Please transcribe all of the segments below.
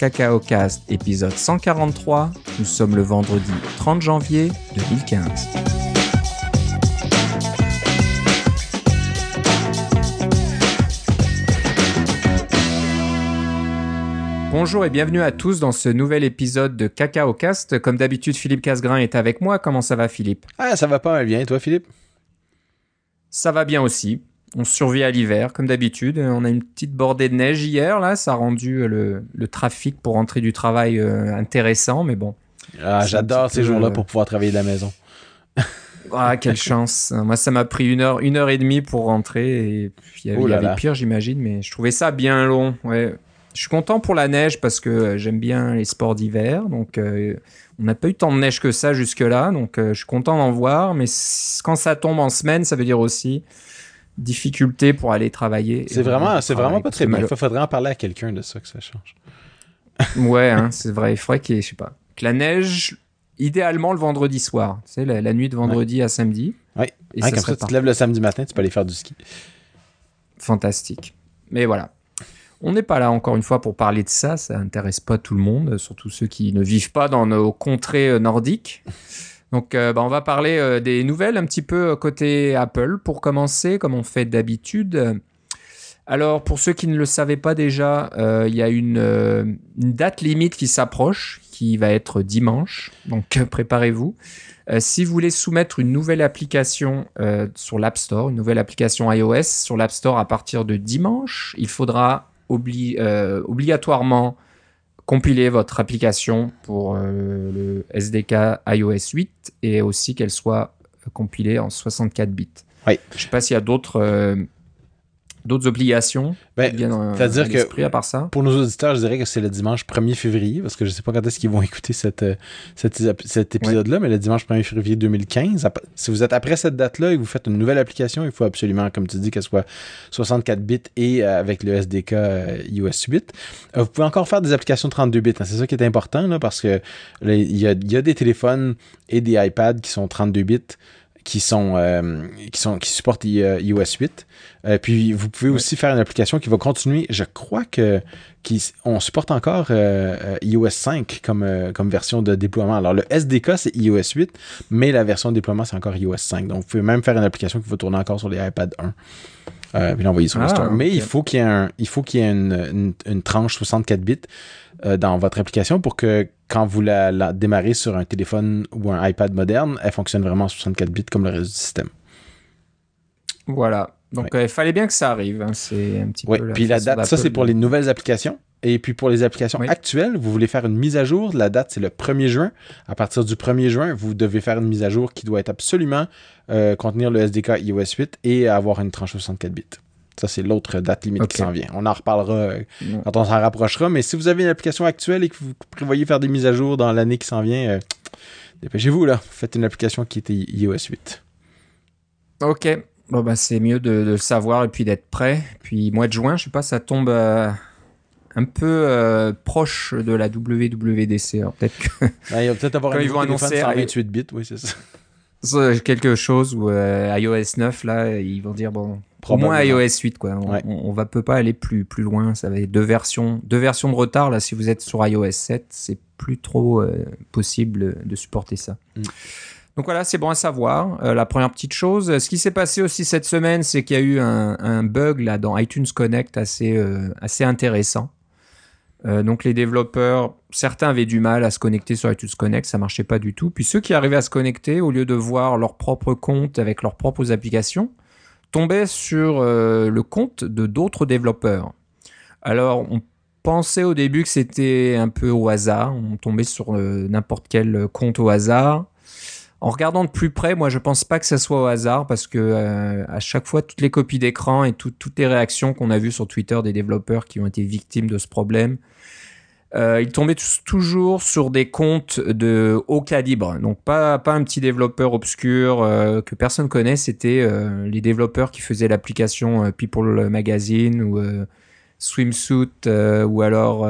CacaoCast épisode 143. Nous sommes le vendredi 30 janvier 2015. Bonjour et bienvenue à tous dans ce nouvel épisode de CacaoCast. Comme d'habitude, Philippe Casgrain est avec moi. Comment ça va, Philippe? Ah, ça va pas mal bien. Et toi, Philippe? Ça va bien aussi. On survit à l'hiver, comme d'habitude. On a une petite bordée de neige hier, là. Ça a rendu le, le trafic pour rentrer du travail euh, intéressant, mais bon. Ah, j'adore ces jours-là pour pouvoir travailler de la maison. ah, quelle chance. Moi, ça m'a pris une heure, une heure et demie pour rentrer. Et puis, il y avait, Oh là il y avait là. pire, j'imagine, mais je trouvais ça bien long. Ouais. Je suis content pour la neige parce que euh, j'aime bien les sports d'hiver. Donc, euh, on n'a pas eu tant de neige que ça jusque-là. Donc, euh, je suis content d'en voir. Mais quand ça tombe en semaine, ça veut dire aussi difficulté pour aller travailler. C'est vraiment, c'est vraiment pas très bien. mal. Il faudrait en parler à quelqu'un de ça que ça change. Ouais, hein, c'est vrai. Il faudrait qu'il y ait, je sais pas, que la neige, idéalement le vendredi soir. Tu sais, la, la nuit de vendredi à samedi. Oui. Et Hein, ça comme ça, tu te lèves le samedi matin, tu peux aller faire du ski. fantastique. Mais voilà. On n'est pas là encore une fois pour parler de ça, ça intéresse pas tout le monde, surtout ceux qui ne vivent pas dans nos contrées euh, nordiques. Donc euh, bah, on va parler euh, des nouvelles un petit peu euh, côté Apple pour commencer, comme on fait d'habitude. Alors pour ceux qui ne le savaient pas déjà, il y a une, date limite qui s'approche, qui va être dimanche, donc préparez-vous. Si vous voulez soumettre une nouvelle application sur l'App Store, une nouvelle application iOS sur l'App Store à partir de dimanche, il faudra obli- obligatoirement compiler votre application pour euh, le SDK iOS 8 et aussi qu'elle soit euh, compilée en 64 bits. Oui. Je ne sais pas s'il y a d'autres euh, d'autres obligations Ben, euh, c'est-à-dire que- à part ça? Pour nos auditeurs, je dirais que c'est le dimanche 1er février, parce que je sais pas quand est-ce qu'ils vont écouter cette, euh, cet, ép- cet épisode-là, mais le dimanche 1er février 2015. Ap- Si vous êtes après cette date-là et que vous faites une nouvelle application, il faut absolument, comme tu dis, qu'elle soit 64 bits et euh, avec le SDK iOS 8. Euh, vous pouvez encore faire des applications 32 bits. hein. C'est ça qui est important, là, parce que il y a, y a des téléphones et des iPads qui sont 32 bits qui sont euh, qui sont qui supportent i- euh, iOS 8. Euh, puis vous pouvez aussi faire une application qui va continuer. Je crois que qui, on supporte encore euh, iOS 5 comme comme version de déploiement. Alors le SDK c'est iOS 8, mais la version de déploiement c'est encore iOS 5. Donc vous pouvez même faire une application qui va tourner encore sur les iPad 1. Euh, puis l'envoyer sur le Ah, store. Mais il faut qu'il y ait un, il faut qu'il y ait une, une, une tranche 64 bits euh, dans votre application pour que quand vous la, la démarrez sur un téléphone ou un iPad moderne, elle fonctionne vraiment en 64 bits comme le reste du système. Voilà. Donc euh, il fallait bien que ça arrive. hein. C'est un petit peu la puis la date, ça c'est pour les nouvelles applications. Et puis pour les applications Oui. actuelles, vous voulez faire une mise à jour. La date, c'est le 1er juin. À partir du 1er juin, vous devez faire une mise à jour qui doit être absolument euh, contenir le SDK iOS 8 et avoir une tranche 64 bits. Ça, c'est l'autre date limite qui s'en vient. On en reparlera euh, quand on s'en rapprochera. Mais si vous avez une application actuelle et que vous prévoyez faire des mises à jour dans l'année qui s'en vient, euh, dépêchez-vous là. Faites une application qui était iOS 8. Ok. Bon, bah, c'est mieux de, de le savoir et puis d'être prêt. Puis, mois de juin, je sais pas, ça tombe euh, un peu euh, proche de la WWDC. Alors, peut-être que Ah, il va peut-être avoir un ils nouveau vont téléphone annoncer, 128 bits. Oui, c'est ça. quelque chose où euh, iOS 9, là, ils vont dire, bon, au moins iOS 8, quoi. On, Ouais. on, on va peut pas aller plus, plus loin. Ça va être deux versions, deux versions de retard, là. Si vous êtes sur iOS 7, c'est plus trop euh, possible de supporter ça. Mm. Donc voilà, c'est bon à savoir. Euh, la première petite chose, ce qui s'est passé aussi cette semaine, c'est qu'il y a eu un, un bug là dans iTunes Connect assez, euh, assez intéressant. Euh, donc les développeurs, certains avaient du mal à se connecter sur iTunes Connect, ça marchait pas du tout. Puis ceux qui arrivaient à se connecter, au lieu de voir leur propre compte avec leurs propres applications, tombaient sur euh, le compte de d'autres développeurs. Alors on pensait au début que c'était un peu au hasard, on tombait sur euh, n'importe quel compte au hasard. En regardant de plus près, moi je pense pas que ça soit au hasard parce que euh, à chaque fois toutes les copies d'écran et tout- toutes les réactions qu'on a vues sur Twitter des développeurs qui ont été victimes de ce problème, euh, ils tombaient tous- toujours sur des comptes de haut calibre. Donc pas pas un petit développeur obscur euh, que personne connaît, c'était euh, les développeurs qui faisaient l'application euh, People Magazine ou Swimsuit ou alors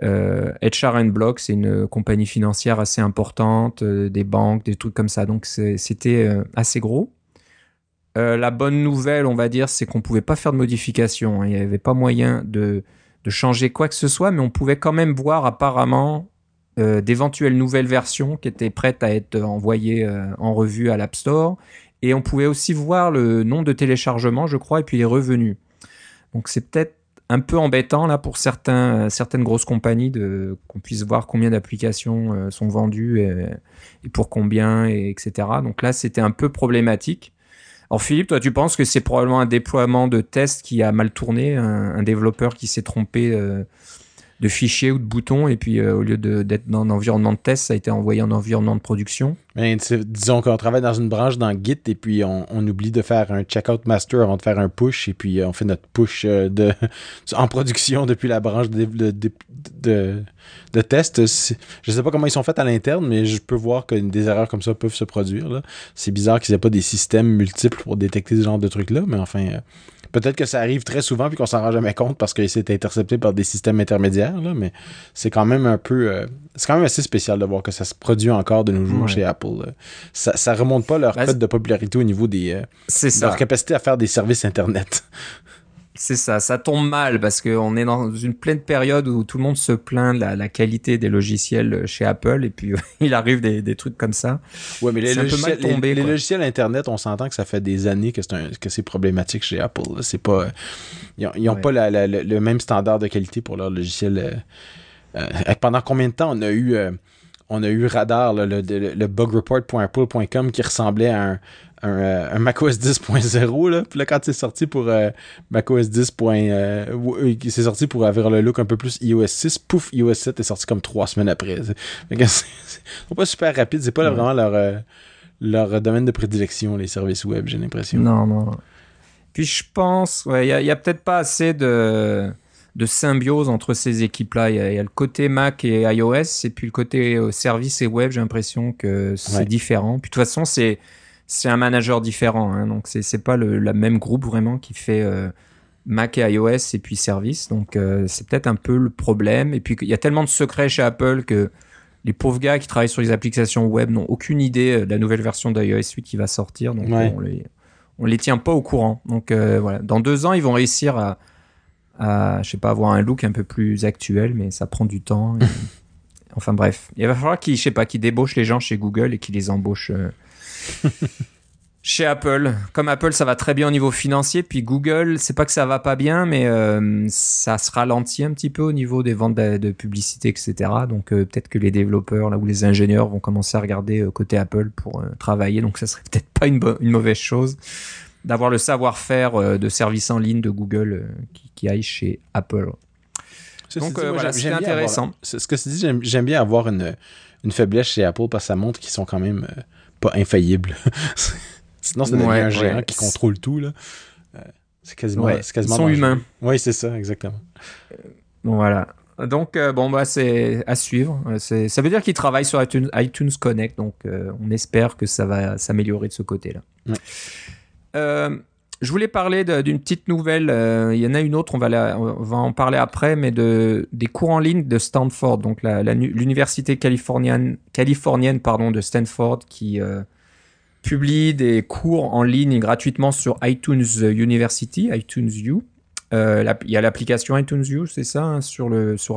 HR Block, c'est une compagnie financière assez importante, des banques, des trucs comme ça. Donc c'était assez gros. La bonne nouvelle, on va dire, c'est qu'on pouvait pas faire de modifications. hein. Il n'y avait pas moyen de de changer quoi que ce soit, mais on pouvait quand même voir apparemment d'éventuelles nouvelles versions qui étaient prêtes à être envoyées en revue à l'App Store. Et on pouvait aussi voir le nombre de téléchargements, je crois, et puis les revenus. Donc c'est peut-être un peu embêtant là pour certains, certaines grosses compagnies de qu'on puisse voir combien d'applications euh, sont vendues et, pour combien et etc. Donc là c'était un peu problématique. Alors Philippe, toi tu penses que c'est probablement un déploiement de test qui a mal tourné, un, développeur qui s'est trompé euh, de fichiers ou de boutons et puis euh, au lieu d'être dans un environnement de test, ça a été envoyé en environnement de production. Disons qu'on travaille dans une branche dans Git et puis on, oublie de faire un checkout master avant de faire un push et puis euh, on fait notre push euh, de, en production depuis la branche de, de, de, test. Je sais pas comment ils sont faits à l'interne, mais je peux voir que des erreurs comme ça peuvent se produire. C'est bizarre qu'ils aient pas des systèmes multiples pour détecter ce genre de trucs-là, mais enfin, Peut-être que ça arrive très souvent puis qu'on s'en rend jamais compte parce que c'est intercepté par des systèmes intermédiaires, là, mais c'est quand même un peu. Euh, c'est quand même assez spécial de voir que ça se produit encore de nos jours chez Apple. Ça, ça remonte pas leur code de popularité au niveau des. Euh, leur capacité à faire des services Internet. C'est ça, ça tombe mal parce qu'on est dans une pleine période où tout le monde se plaint de la, qualité des logiciels chez Apple et puis il arrive des, trucs comme ça. Ouais, mais les, logiciels, les, logiciels Internet, on s'entend que ça fait des années que c'est que c'est problématique chez Apple. C'est pas, ils n'ont pas le même standard de qualité pour leurs logiciels. Euh, euh, pendant combien de temps on a eu euh, on a eu Radar, le, le, bugreport.apple.com qui ressemblait à un, un, euh, macOS 10.0 là puis là quand c'est sorti pour euh, macOS 10. Euh, c'est sorti pour avoir le look un peu plus iOS 6 pouf iOS 7 est sorti comme trois semaines après c'est pas super rapide c'est pas vraiment leur leur domaine de prédilection les services web j'ai l'impression non non puis je pense ouais il y a, peut-être pas assez de de symbiose entre ces équipes-là. Il, y, a le côté Mac et iOS, et puis le côté service et web, j'ai l'impression que c'est différent. Puis de toute façon, c'est c'est un manager différent. Hein, donc c'est c'est pas le la même groupe vraiment qui fait euh, Mac et iOS et puis service. Donc euh, c'est peut-être un peu le problème. Et puis il y a tellement de secrets chez Apple que les pauvres gars qui travaillent sur les applications web n'ont aucune idée euh, de la nouvelle version d'iOS 8 qui va sortir. Donc on les on les tient pas au courant. Donc voilà, dans deux ans ils vont réussir à à je sais pas avoir un look un peu plus actuel, mais ça prend du temps. enfin bref, il va falloir qu'ils je sais pas qu'ils débauchent les gens chez Google et qu'ils les embauchent chez Apple. Comme Apple, ça va très bien au niveau financier, puis Google, c'est pas que ça va pas bien, mais euh, ça se ralentit un petit peu au niveau des ventes de, publicité, etc. Donc euh, peut-être que les développeurs là ou les ingénieurs vont commencer à regarder euh, côté Apple pour travailler. Donc ça serait peut-être pas une, mauvaise chose d'avoir le savoir-faire de services en ligne de Google qui, qui, aille chez Apple. Donc voilà, c'est intéressant. ce que tu dis, j'aime bien avoir une, une faiblesse chez Apple parce que ça montre qu'ils sont quand même pas infaillibles. Sinon, c'est un géant qui contrôle tout. Là. Euh, c'est quasiment, quasiment. Ils sont humains. Oui, c'est ça, exactement. Euh, voilà. Donc, euh, bon, bah, c'est à suivre. Ça veut dire qu'ils travaillent sur iTunes, Connect, donc on espère que ça va s'améliorer de ce côté-là. Je voulais parler d'une petite nouvelle. Il y en a une autre, on va, en parler après, mais de, des cours en ligne de Stanford, donc l'université californienne, de Stanford qui publie des cours en ligne gratuitement sur iTunes University, iTunes U. Euh, il y a l'application iTunes U, c'est ça, hein, sur,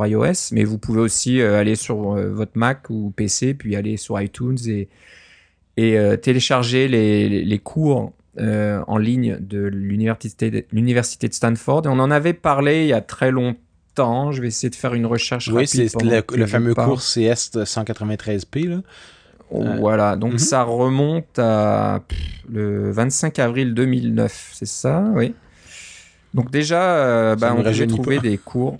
iOS, mais vous pouvez aussi euh, aller sur euh, votre Mac ou PC, puis aller sur iTunes et, télécharger les cours en ligne de l'université de, Stanford. Et on en avait parlé il y a très longtemps. Je vais essayer de faire une recherche oui, rapide. Oui, c'est le, le fameux cours CS 193p. Là. Voilà, donc mhm. ça remonte à le 25 avril 2009, c'est ça, oui. Donc déjà, euh, bah, on pouvait trouver des cours.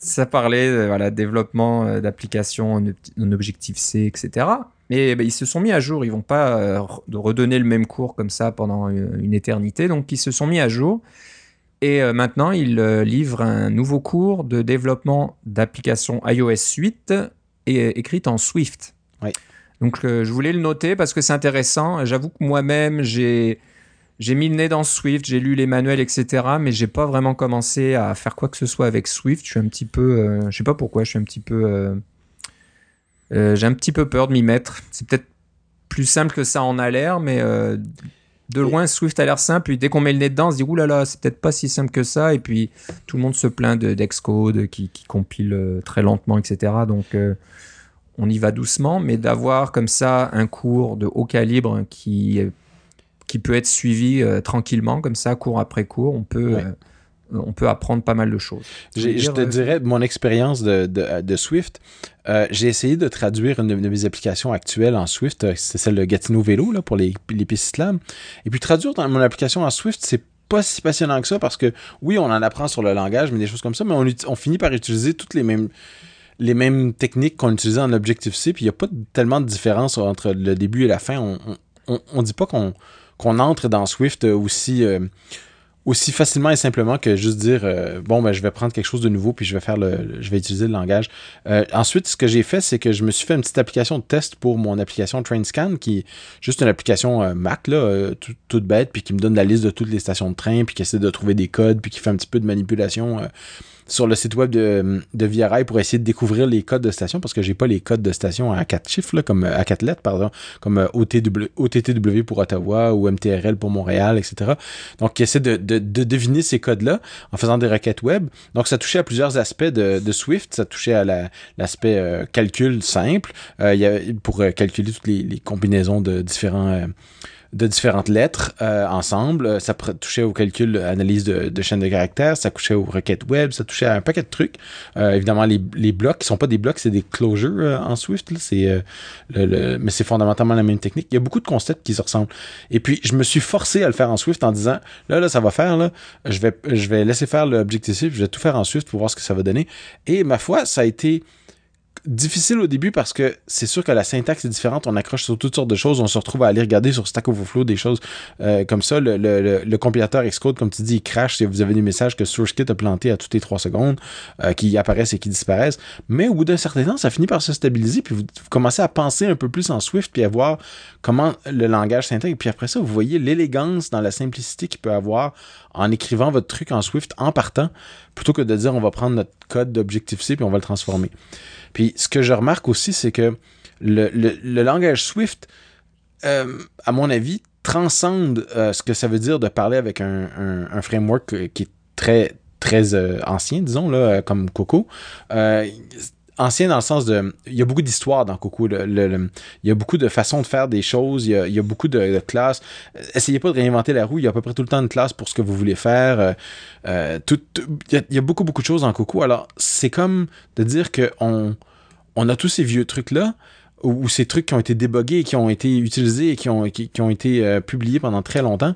Ça parlait de voilà, développement euh, d'applications en, Objective-C, etc. Mais bah, ils se sont mis à jour, ils vont pas euh, redonner le même cours comme ça pendant une, éternité, donc ils se sont mis à jour. Et maintenant, ils livrent un nouveau cours de développement d'applications iOS 8 et, écrite en Swift. Oui. Donc euh, je voulais le noter parce que c'est intéressant. J'avoue que moi-même, j'ai j'ai mis le nez dans Swift, j'ai lu les manuels, etc. Mais j'ai pas vraiment commencé à faire quoi que ce soit avec Swift. Je suis un petit peu, euh, je sais pas pourquoi, je suis un petit peu, euh, j'ai un petit peu peur de m'y mettre. C'est peut-être plus simple que ça en a l'air, mais de loin, Swift a l'air simple, et dès qu'on met le nez dedans, on se dit, oulala, là là, c'est peut-être pas si simple que ça, et puis tout le monde se plaint de d'Excode qui, qui compile euh, très lentement, etc. Donc, euh, on y va doucement, mais d'avoir comme ça un cours de haut calibre qui, qui peut être suivi euh, tranquillement, comme ça, cours après cours, on peut, on peut apprendre pas mal de choses. Je, te dirais, mon expérience de, de, de Swift, euh, j'ai essayé de traduire une de mes applications actuelles en Swift, euh, c'est celle de Gatineau Vélo là, pour les, les pistes slam. Et puis traduire dans mon application en Swift, c'est pas si passionnant que ça parce que oui, on en apprend sur le langage, mais des choses comme ça, mais on, on finit par utiliser toutes les mêmes les mêmes techniques qu'on utilisait en Objective-C, puis il n'y a pas tellement de différence entre le début et la fin. On on, on, dit pas qu'on qu'on entre dans Swift aussi euh, aussi facilement et simplement que juste dire euh, bon ben je vais prendre quelque chose de nouveau puis je vais faire le, je vais utiliser le langage. Euh, ensuite ce que j'ai fait c'est que je me suis fait une petite application de test pour mon application TrainScan qui est juste une application euh, Mac là toute bête puis qui me donne la liste de toutes les stations de train puis qui essaie de trouver des codes puis qui fait un petit peu de manipulation sur le site web de, de VRI pour essayer de découvrir les codes de station parce que j'ai pas les codes de station à quatre chiffres, là, comme à quatre lettres, pardon, comme euh, OTW, OTTW pour Ottawa ou MTRL pour Montréal, etc. Donc, il essaie de, de, de deviner ces codes-là en faisant des requêtes web. Donc, ça touchait à plusieurs aspects de, de Swift. Ça touchait à l'aspect euh, calcul simple, euh, il y a, pour calculer toutes les, les combinaisons de différents de différentes lettres euh, ensemble. Ça touchait au calcul, analyse de, de chaînes de caractères, ça touchait aux requêtes web, ça touchait à un paquet de trucs. Euh, évidemment, les, les blocs, qui sont pas des blocs, c'est des closures euh, en Swift. C'est, le, mais c'est fondamentalement la même technique. Il y a beaucoup de concepts qui se ressemblent. Et puis, je me suis forcé à le faire en Swift en disant, là, là, ça va faire, là, je vais, je vais laisser faire l'objectif, je vais tout faire en Swift pour voir ce que ça va donner. Et ma foi, ça a été difficile au début parce que c'est sûr que la syntaxe est différente. On accroche sur toutes sortes de choses. On se retrouve à aller regarder sur Stack Overflow des choses euh, comme ça. Le, compilateur Xcode, comme tu dis, il crash si vous avez des messages que SourceKit a planté à toutes les trois secondes, euh, qui apparaissent et qui disparaissent. Mais au bout d'un certain temps, ça finit par se stabiliser. Puis vous, commencez à penser un peu plus en Swift puis à voir comment le langage s'intègre. Puis après ça, vous voyez l'élégance dans la simplicité qu'il peut avoir en écrivant votre truc en Swift en partant, plutôt que de dire on va prendre notre code d'Objective-C puis on va le transformer. Puis ce que je remarque aussi, c'est que le, le, langage Swift, euh, à mon avis, transcende euh, ce que ça veut dire de parler avec un, un, framework qui est très très euh, ancien, disons, là, comme Coco ancien dans le sens de. Il y a beaucoup d'histoires dans Coco. il y a beaucoup de façons de faire des choses. Il y a, beaucoup de, classes. Essayez pas de réinventer la roue. Il y a à peu près tout le temps une classe pour ce que vous voulez faire. Euh, euh, tout, il, y a, beaucoup, beaucoup de choses dans Coco. Alors, c'est comme de dire qu'on on a tous ces vieux trucs-là ou, ces trucs qui ont été débogués, qui ont été utilisés et qui ont, qui, ont été euh, publiés pendant très longtemps.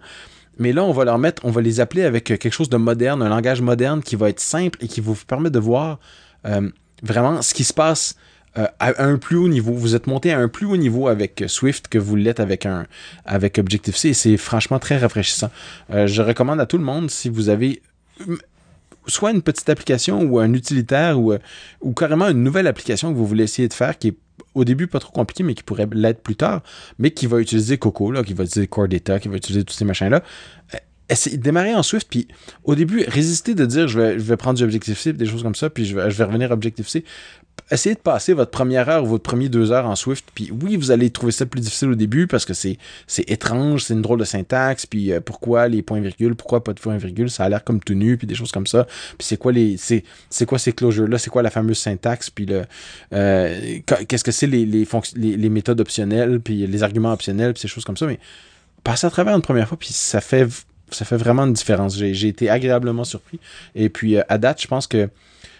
Mais là, on va leur mettre, on va les appeler avec quelque chose de moderne, un langage moderne qui va être simple et qui vous permettre de voir vraiment ce qui se passe euh, à un plus haut niveau. Vous êtes monté à un plus haut niveau avec Swift que vous l'êtes avec un Objective-C c'est franchement très rafraîchissant. Euh, je recommande à tout le monde si vous avez soit une petite application ou un utilitaire ou, euh, ou carrément une nouvelle application que vous voulez essayer de faire qui est au début pas trop compliqué mais qui pourrait l'être plus tard, mais qui va utiliser Coco, là, qui va utiliser Core Data, qui va utiliser tous ces machins-là démarrer en Swift, puis au début, résister de dire je vais, prendre du Objective-C, des choses comme ça, puis je vais, revenir Objective-C. Essayez de passer votre première heure ou votre premier deux heures en Swift, puis oui, vous allez trouver ça plus difficile au début parce que c'est, c'est étrange, c'est une drôle de syntaxe, puis euh, pourquoi les points-virgules, pourquoi pas de points-virgules, ça a l'air comme tout nu, puis des choses comme ça. Puis c'est quoi les, c'est, c'est quoi ces closures-là, c'est quoi la fameuse syntaxe, puis le, euh, qu'est-ce que c'est les, les méthodes optionnelles, puis les arguments optionnels, puis ces choses comme ça, mais passer à travers une première fois, puis ça fait ça fait vraiment une différence. J'ai été agréablement surpris. Et puis, euh, à date, je pense que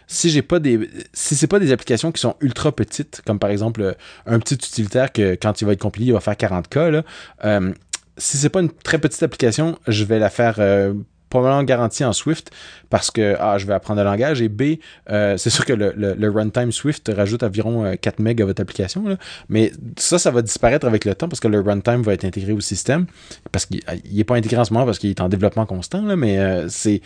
si j'ai pas des si c'est pas des applications qui sont ultra petites comme par exemple un petit utilitaire que quand il va être compilé il va faire 40 k là, euh, si c'est pas une très petite application je vais la faire euh, probablement garantie en Swift parce que A, je vais apprendre le langage et B, euh, c'est sûr que le, le, runtime Swift rajoute environ 4 euh, MB à votre application. Mais ça, ça va disparaître avec le temps parce que le runtime va être intégré au système. Parce qu'il n'est pas intégré en ce moment parce qu'il est en développement constant, là, mais euh, c'est.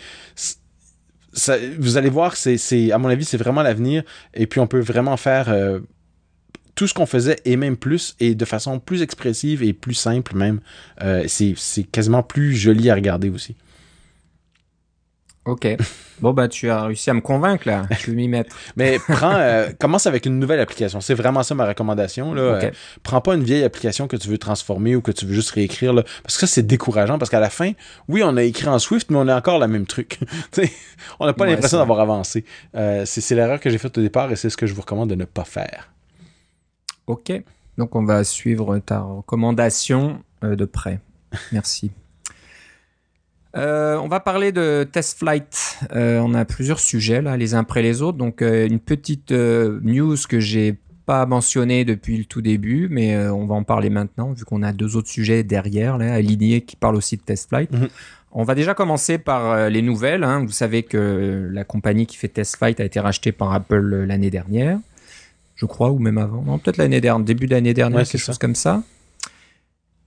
vous allez voir, c'est, à mon avis, c'est vraiment l'avenir. Et puis, on peut vraiment faire tout ce qu'on faisait et même plus et de façon plus expressive et plus simple même. c'est quasiment plus joli à regarder aussi. Ok. Bon, bah, tu as réussi à me convaincre, là. Je vais m'y mettre. Mais prends, euh, commence avec une nouvelle application. C'est vraiment ça ma recommandation. Là. Ok. prends pas une vieille application que tu veux transformer ou que tu veux juste réécrire. Là, parce que ça, c'est décourageant. Parce qu'à la fin, oui, on a écrit en Swift, mais on a encore le même truc. On n'a pas Ouais, l'impression d'avoir avancé. Euh, c'est c'est l'erreur que j'ai faite au départ et c'est ce que je vous recommande de ne pas faire. Ok. Donc, on va suivre ta recommandation euh, de près. Merci. Euh, on va parler de test flight. Euh, on a plusieurs sujets là, les uns après les autres. Donc, euh, une petite news que j'ai pas mentionnée depuis le tout début, mais on va en parler maintenant vu qu'on a deux autres sujets derrière là, alignés qui parlent aussi de test flight. Mhm. On va déjà commencer par les nouvelles. hein. Vous savez que la compagnie qui fait test flight a été rachetée par Apple l'année dernière, je crois, ou même avant. Non, peut-être l'année dernière, début d'année dernière, Ouais, c'est quelque chose comme ça.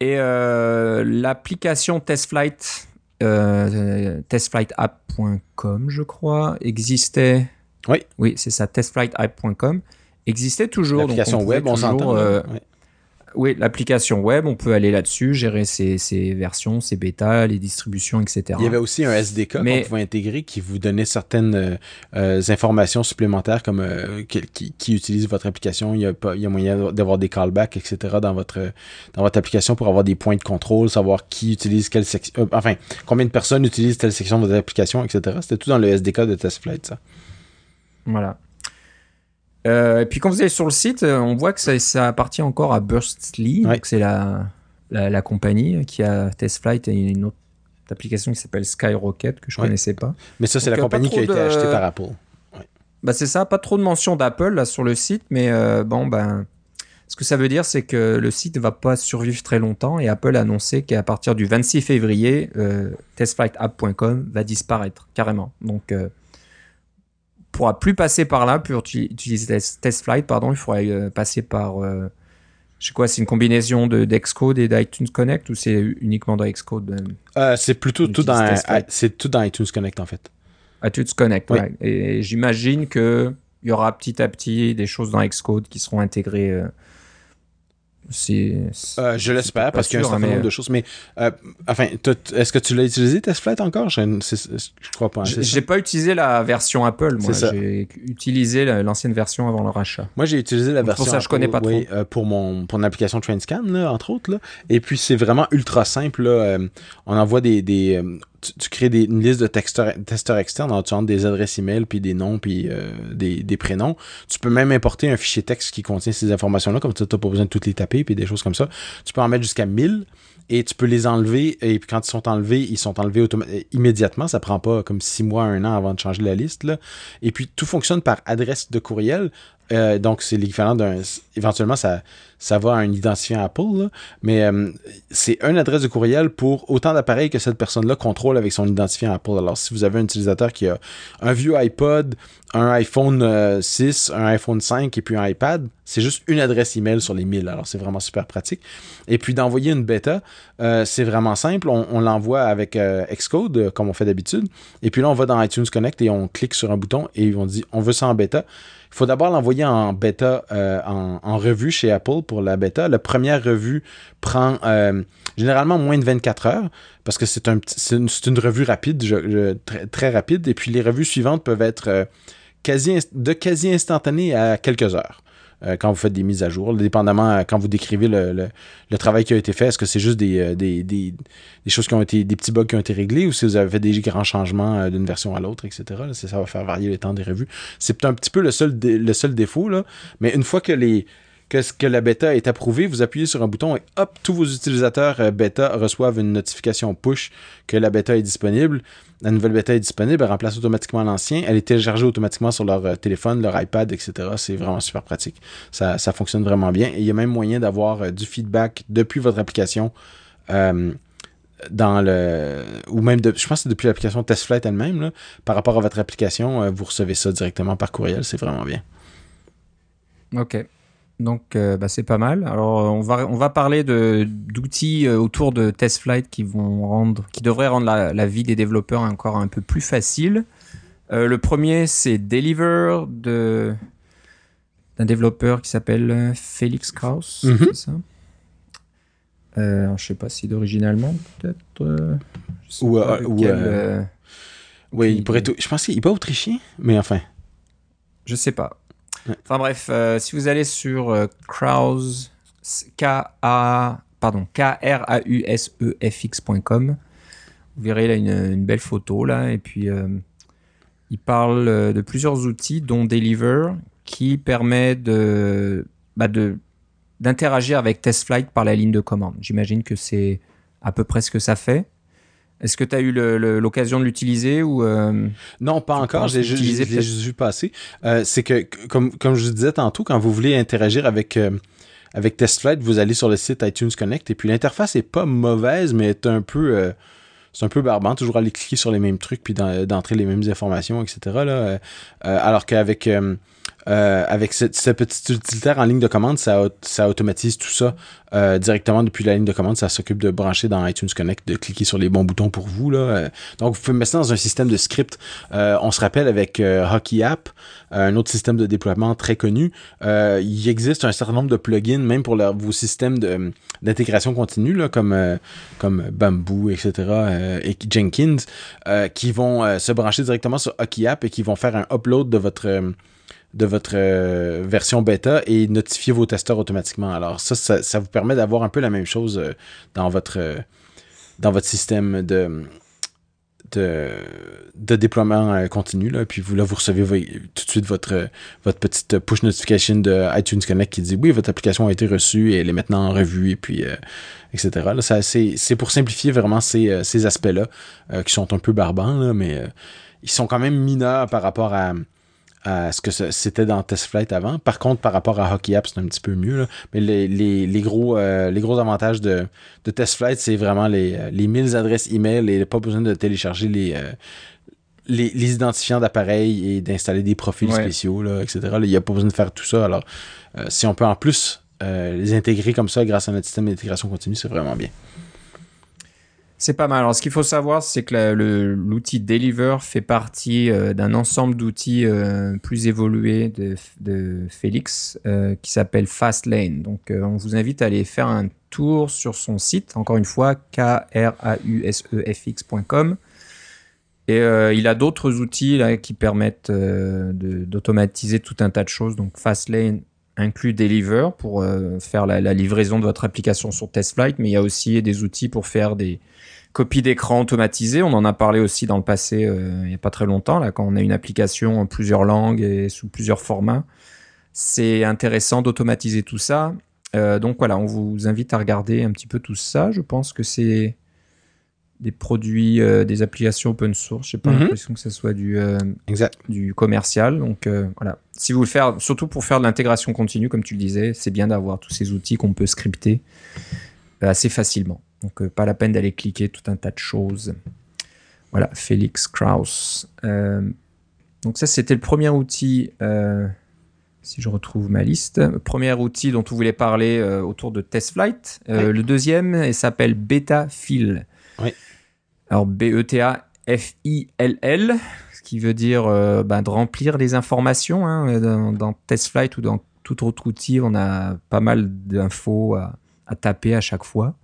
Et l'application TestFlight, euh, testflightapp.com, je crois, existait. Oui. Oui, c'est ça, testflightapp.com existait toujours. L'application web, on s'entend. euh, Ouais. Oui, l'application web, on peut aller là-dessus, gérer ses, ses versions, ses bêtas, les distributions, etc. Il y avait aussi un SDK Mais- qu'on pouvait intégrer qui vous donnait certaines euh, euh, informations supplémentaires comme euh, qui, qui- qui utilise votre application. Il y a, pas, il y a moyen d'avoir des callbacks, etc. dans votre, dans votre application pour avoir des points de contrôle, savoir qui utilise quelle section. euh, enfin, combien de personnes utilisent telle section de votre application, etc. C'était tout dans le SDK de TestFlight, ça. Voilà. Euh, et puis quand vous allez sur le site, euh, on voit que ça, ça appartient encore à Burstly. Ouais. Donc c'est la, la, la compagnie qui a TestFlight et une autre application qui s'appelle Skyrocket que je Ouais. connaissais pas. Mais ça, c'est la euh, compagnie qui a été de- achetée par Apple. Bah c'est ça, pas trop de mention d'Apple là sur le site, mais euh, bon ben ce que ça veut dire c'est que le site va pas survivre très longtemps et Apple a annoncé qu'à partir du 26 février, euh, testflightapp.com va disparaître carrément. Donc euh, on pourra plus passer par là pour uti- utiliser Test- TestFlight, pardon, il faudrait euh, passer par euh, je sais quoi, c'est une combinaison de d'Xcode et d'iTunes Connect ou c'est uniquement dans Xcode euh, c'est plutôt tout dans, c'est tout dans iTunes Connect, en fait. iTunes Connect, Oui. ouais. Et j'imagine que il y aura petit à petit des choses dans Xcode qui seront intégrées. Euh, Euh, je l'espère parce qu'il y a un certain hein, nombre de choses. Mais, euh, enfin, est-ce que tu l'as utilisé, TestFlight, encore? Je, je crois pas. hein, J'ai pas utilisé la version Apple, moi. J'ai utilisé la- l'ancienne version avant le rachat. Moi, j'ai utilisé la Donc, pour version. ça, je connais Apple, pas oui, euh, pour mon pour application TrainScan, là, entre autres. Là. Et puis, c'est vraiment ultra simple. Là. On envoie des. des tu, crées une liste de testeurs, externes tu entres des adresses email, puis des noms, puis euh, des, des prénoms. Tu peux même importer un fichier texte qui contient ces informations-là, comme ça, tu n'as pas besoin de toutes les taper, puis des choses comme ça. Tu peux en mettre jusqu'à 1000 et tu peux les enlever. Et puis quand ils sont enlevés, ils sont enlevés immédiatement. Ça prend pas comme six mois, un an avant de changer la liste. Et puis tout fonctionne par adresse de courriel. Euh, donc c'est l'équivalent d'un. Éventuellement, ça, ça va à un identifiant Apple. Mais euh, c'est une adresse de courriel pour autant d'appareils que cette personne-là contrôle avec son identifiant Apple. Alors si vous avez un utilisateur qui a un vieux iPod, un iPhone euh, 6, un iPhone 5 et puis un iPad, c'est juste une adresse email sur les 1000. Alors c'est vraiment super pratique. Et puis d'envoyer une bêta, euh, c'est vraiment simple. On, on l'envoie avec euh, Xcode, euh, comme on fait d'habitude. Et puis là, on va dans iTunes Connect et on clique sur un bouton et vont dire on veut ça en bêta. Il faut d'abord l'envoyer en bêta, euh, en, revue chez Apple pour la bêta. La première revue prend euh, généralement moins de 24 heures parce que c'est une, revue rapide, très, rapide. Et puis les revues suivantes peuvent être euh, de quasi instantané à quelques heures. euh, quand vous faites des mises à jour, dépendamment euh, quand vous décrivez le, travail qui a été fait, est-ce que c'est juste des, euh, des, choses qui ont été, des petits bugs qui ont été réglés ou si vous avez fait des grands changements d'une version à l'autre, etc. Ça va faire varier le temps des revues. C'est un petit peu le seul, le défaut, mais une fois que les que, ce- que la bêta est approuvée, vous appuyez sur un bouton et hop, tous vos utilisateurs euh, bêta reçoivent une notification push que la bêta est disponible. La nouvelle bêta est disponible, elle remplace automatiquement l'ancien. Elle est téléchargée automatiquement sur leur euh, téléphone, leur iPad, etc. C'est vraiment super pratique. Ça, fonctionne vraiment bien. Et il y a même moyen d'avoir euh, du feedback depuis votre application. dans le ou même je pense que c'est depuis l'application TestFlight elle-même par rapport à votre application vous recevez ça directement par courriel c'est vraiment bien Ok. Donc, euh, bah, c'est pas mal. Alors, euh, on va, on va parler de, d'outils euh, autour de TestFlight qui vont rendre, qui devraient rendre la, la vie des développeurs encore un peu plus facile. Euh, le premier, c'est Deliver de, d'un développeur qui s'appelle Félix Kraus. Mhm. C'est ça? Euh, alors, je sais pas si d'origine allemande, peut-être. je Ou, pas ou, lequel, euh, Oui, il pourrait. Je pense qu'il n'est pas autrichien, mais enfin. Je sais pas. Enfin bref, euh, si vous allez sur euh, K-A, pardon, K-R-A-U-S-E-F-X.com, vous verrez là une, belle photo là, et puis euh, il parle de plusieurs outils, dont Deliver, qui permet de, bah de d'interagir avec TestFlight par la ligne de commande. J'imagine que c'est à peu près ce que ça fait. Est-ce que tu as eu l'occasion de l'utiliser ou euh, Non, pas encore. J'ai juste, vu passer. Euh, c'est que, comme, comme je vous disais tantôt, quand vous voulez interagir avec euh, avec TestFlight, vous allez sur le site iTunes Connect et puis l'interface est pas mauvaise, mais est un peu c'est un peu barbant, toujours aller cliquer sur les mêmes trucs puis d'entrer les mêmes informations, etc. Là, alors qu'avec euh, avec ce, petit utilitaire en ligne de commande, ça, automatise tout ça euh, directement depuis la ligne de commande. Ça s'occupe de brancher dans iTunes Connect, de cliquer sur les bons boutons pour vous. Là. Euh, donc, vous pouvez mettre ça dans un système de script. on se rappelle avec Hockey App, un autre système de déploiement très connu. il existe un certain nombre de plugins, même pour vos systèmes d'intégration continue, comme, comme Bamboo, etc., et Jenkins, qui vont se brancher directement sur Hockey App et qui vont faire un upload de votre de votre euh, version bêta et notifier vos testeurs automatiquement. Alors ça, ça, vous permet d'avoir un peu la même chose euh, dans votre euh, dans votre système de de, déploiement continu. Là. Puis là, vous recevez tout de suite votre, votre petite push notification de iTunes Connect qui dit oui, votre application a été reçue et elle est maintenant en revue, et puis etc. C'est, pour simplifier vraiment ces, ces aspects-là qui sont un peu barbants, mais ils sont quand même mineurs par rapport à à ce que c'était dans TestFlight avant. Par contre, par rapport à Hockey App, c'est un petit peu mieux. Mais les, les, les gros, euh, les gros avantages de, de TestFlight, c'est vraiment les, euh, les 1000 adresses email et pas besoin de télécharger les, euh, les, les, identifiants d'appareils et d'installer des profils spéciaux, là, etc. il n'y a pas besoin de faire tout ça. Alors, si on peut en plus les intégrer comme ça grâce à notre système d'intégration continue, c'est vraiment bien. C'est pas mal. Alors, ce qu'il faut savoir, c'est que l'outil Deliver fait partie euh, d'un ensemble d'outils euh, plus évolués de, de Félix euh, qui s'appelle Fastlane. Donc, on vous invite à aller faire un tour sur son site. Encore une fois, k-r-a-u-s-e-f-x.com. Et il a d'autres outils qui permettent d'automatiser tout un tas de choses. Donc, Fastlane inclut Deliver pour faire la, livraison de votre application sur TestFlight, mais il y a aussi des outils pour faire des copie d'écran automatisée. On en a parlé aussi dans le passé, euh, il n'y a pas très longtemps, là, quand on a une application en plusieurs langues et sous plusieurs formats. C'est intéressant d'automatiser tout ça. Euh, donc voilà, on vous invite à regarder un petit peu tout ça. Je pense que c'est des produits, euh, des applications open source. Je n'ai pas mhm. l'impression que ce soit du, du commercial. Donc voilà, si vous le faites, surtout pour faire de l'intégration continue, comme tu le disais, c'est bien d'avoir tous ces outils qu'on peut scripter assez facilement. Donc, euh, pas la peine d'aller cliquer tout un tas de choses. Voilà, Félix Kraus. Euh, donc ça, c'était le premier outil, euh, si je retrouve ma liste, le premier outil dont on voulait parler autour de TestFlight. Le deuxième, il s'appelle BetaFill. Oui. Alors B-E-T-A-F-I-L-L, ce qui veut dire bah, de remplir les informations. Hein, dans, TestFlight ou dans tout autre outil, on a pas mal d'infos à, taper à chaque fois.